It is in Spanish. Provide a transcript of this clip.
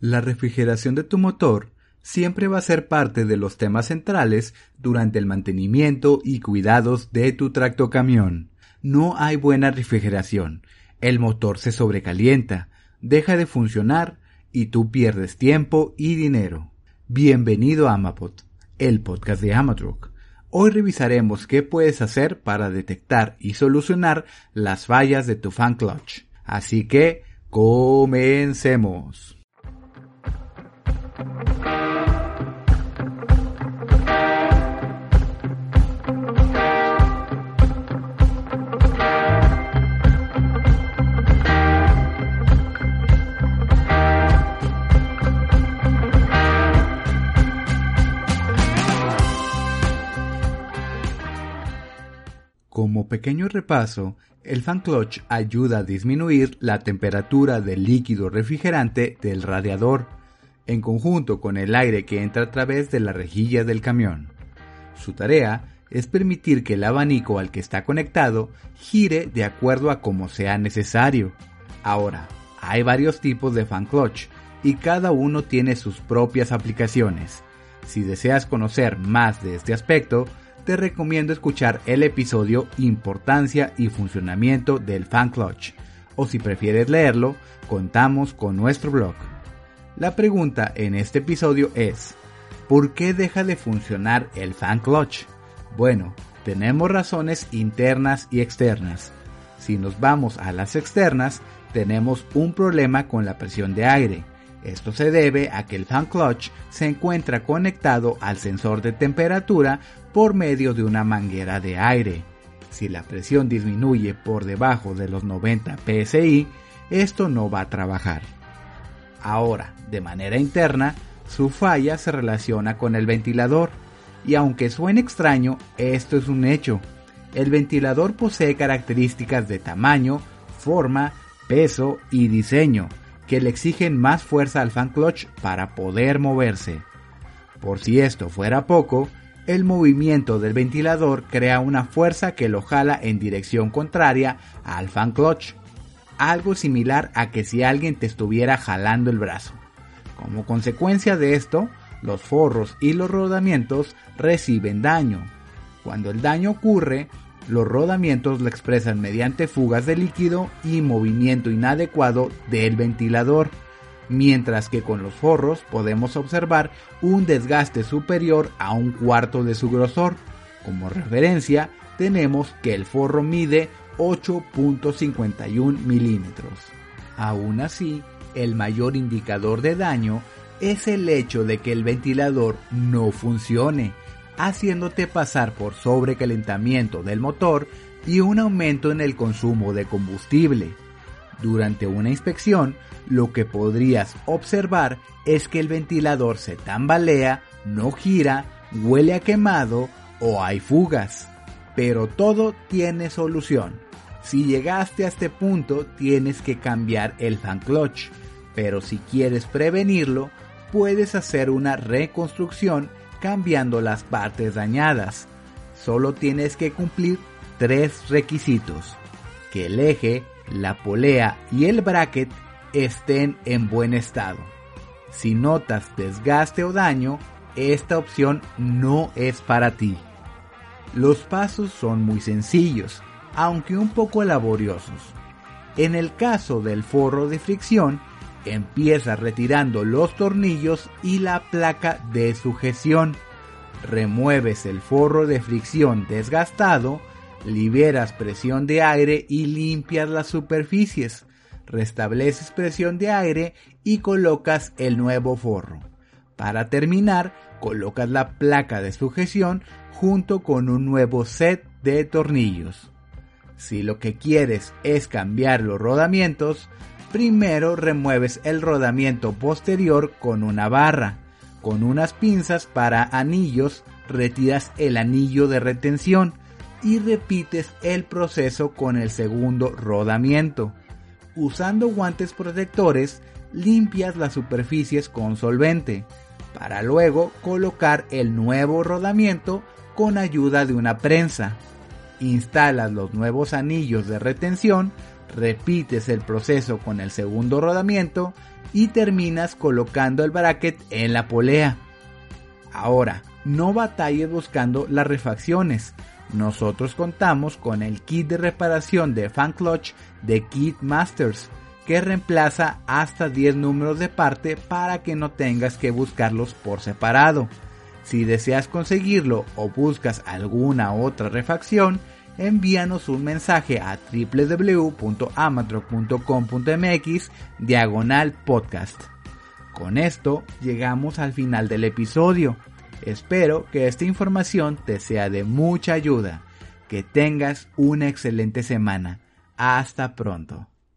La refrigeración de tu motor siempre va a ser parte de los temas centrales durante el mantenimiento y cuidados de tu tractocamión. No hay buena refrigeración. El motor se sobrecalienta, deja de funcionar y tú pierdes tiempo y dinero. Bienvenido a Amapod, el podcast de Amadrock. Hoy revisaremos qué puedes hacer para detectar y solucionar las fallas de tu fan clutch. Así que, comencemos. Como pequeño repaso, el fan clutch ayuda a disminuir la temperatura del líquido refrigerante del radiador, en conjunto con el aire que entra a través de la rejilla del camión. Su tarea es permitir que el abanico al que está conectado gire de acuerdo a como sea necesario. Ahora, hay varios tipos de fan clutch y cada uno tiene sus propias aplicaciones. Si deseas conocer más de este aspecto, te recomiendo escuchar el episodio Importancia y funcionamiento del fan clutch, o si prefieres leerlo, contamos con nuestro blog. La pregunta en este episodio es, ¿por qué deja de funcionar el fan clutch? Bueno, tenemos razones internas y externas. Si nos vamos a las externas, tenemos un problema con la presión de aire. Esto se debe a que el fan clutch se encuentra conectado al sensor de temperatura por medio de una manguera de aire. Si la presión disminuye por debajo de los 90 psi, esto no va a trabajar. Ahora, de manera interna, su falla se relaciona con el ventilador, y aunque suene extraño, esto es un hecho. El ventilador posee características de tamaño, forma, peso y diseño que le exigen más fuerza al fan clutch para poder moverse. Por si esto fuera poco, el movimiento del ventilador crea una fuerza que lo jala en dirección contraria al fan clutch, algo similar a que si alguien te estuviera jalando el brazo. Como consecuencia de esto, los forros y los rodamientos reciben daño. Cuando el daño ocurre, los rodamientos lo expresan mediante fugas de líquido y movimiento inadecuado del ventilador mientras que con los forros podemos observar un desgaste superior a un cuarto de su grosor. Como referencia, tenemos que el forro mide 8.51 milímetros. Aún así, el mayor indicador de daño es el hecho de que el ventilador no funcione, haciéndote pasar por sobrecalentamiento del motor y un aumento en el consumo de combustible. Durante una inspección, lo que podrías observar es que el ventilador se tambalea, no gira, huele a quemado o hay fugas. Pero todo tiene solución. Si llegaste a este punto tienes que cambiar el fan clutch, pero si quieres prevenirlo, puedes hacer una reconstrucción cambiando las partes dañadas. Solo tienes que cumplir tres requisitos. Que el eje la polea y el bracket estén en buen estado. Si notas desgaste o daño, esta opción no es para ti. Los pasos son muy sencillos, aunque un poco laboriosos. En el caso del forro de fricción, empieza retirando los tornillos y la placa de sujeción. Remueves el forro de fricción desgastado liberas presión de aire y limpias las superficies, restableces presión de aire y colocas el nuevo forro. Para terminar, colocas la placa de sujeción junto con un nuevo set de tornillos. Si lo que quieres es cambiar los rodamientos, primero remueves el rodamiento posterior con una barra. Con unas pinzas para anillos retiras el anillo de retención y repites el proceso con el segundo rodamiento. Usando guantes protectores, limpias las superficies con solvente, para luego colocar el nuevo rodamiento con ayuda de una prensa. Instalas los nuevos anillos de retención, repites el proceso con el segundo rodamiento y terminas colocando el bracket en la polea. Ahora, no batalles buscando las refacciones. Nosotros contamos con el kit de reparación de Fan Clutch de Kit Masters, que reemplaza hasta 10 números de parte para que no tengas que buscarlos por separado. Si deseas conseguirlo o buscas alguna otra refacción, envíanos un mensaje a www.amatroc.com.mx diagonal podcast. Con esto llegamos al final del episodio. Espero que esta información te sea de mucha ayuda. Que tengas una excelente semana. Hasta pronto.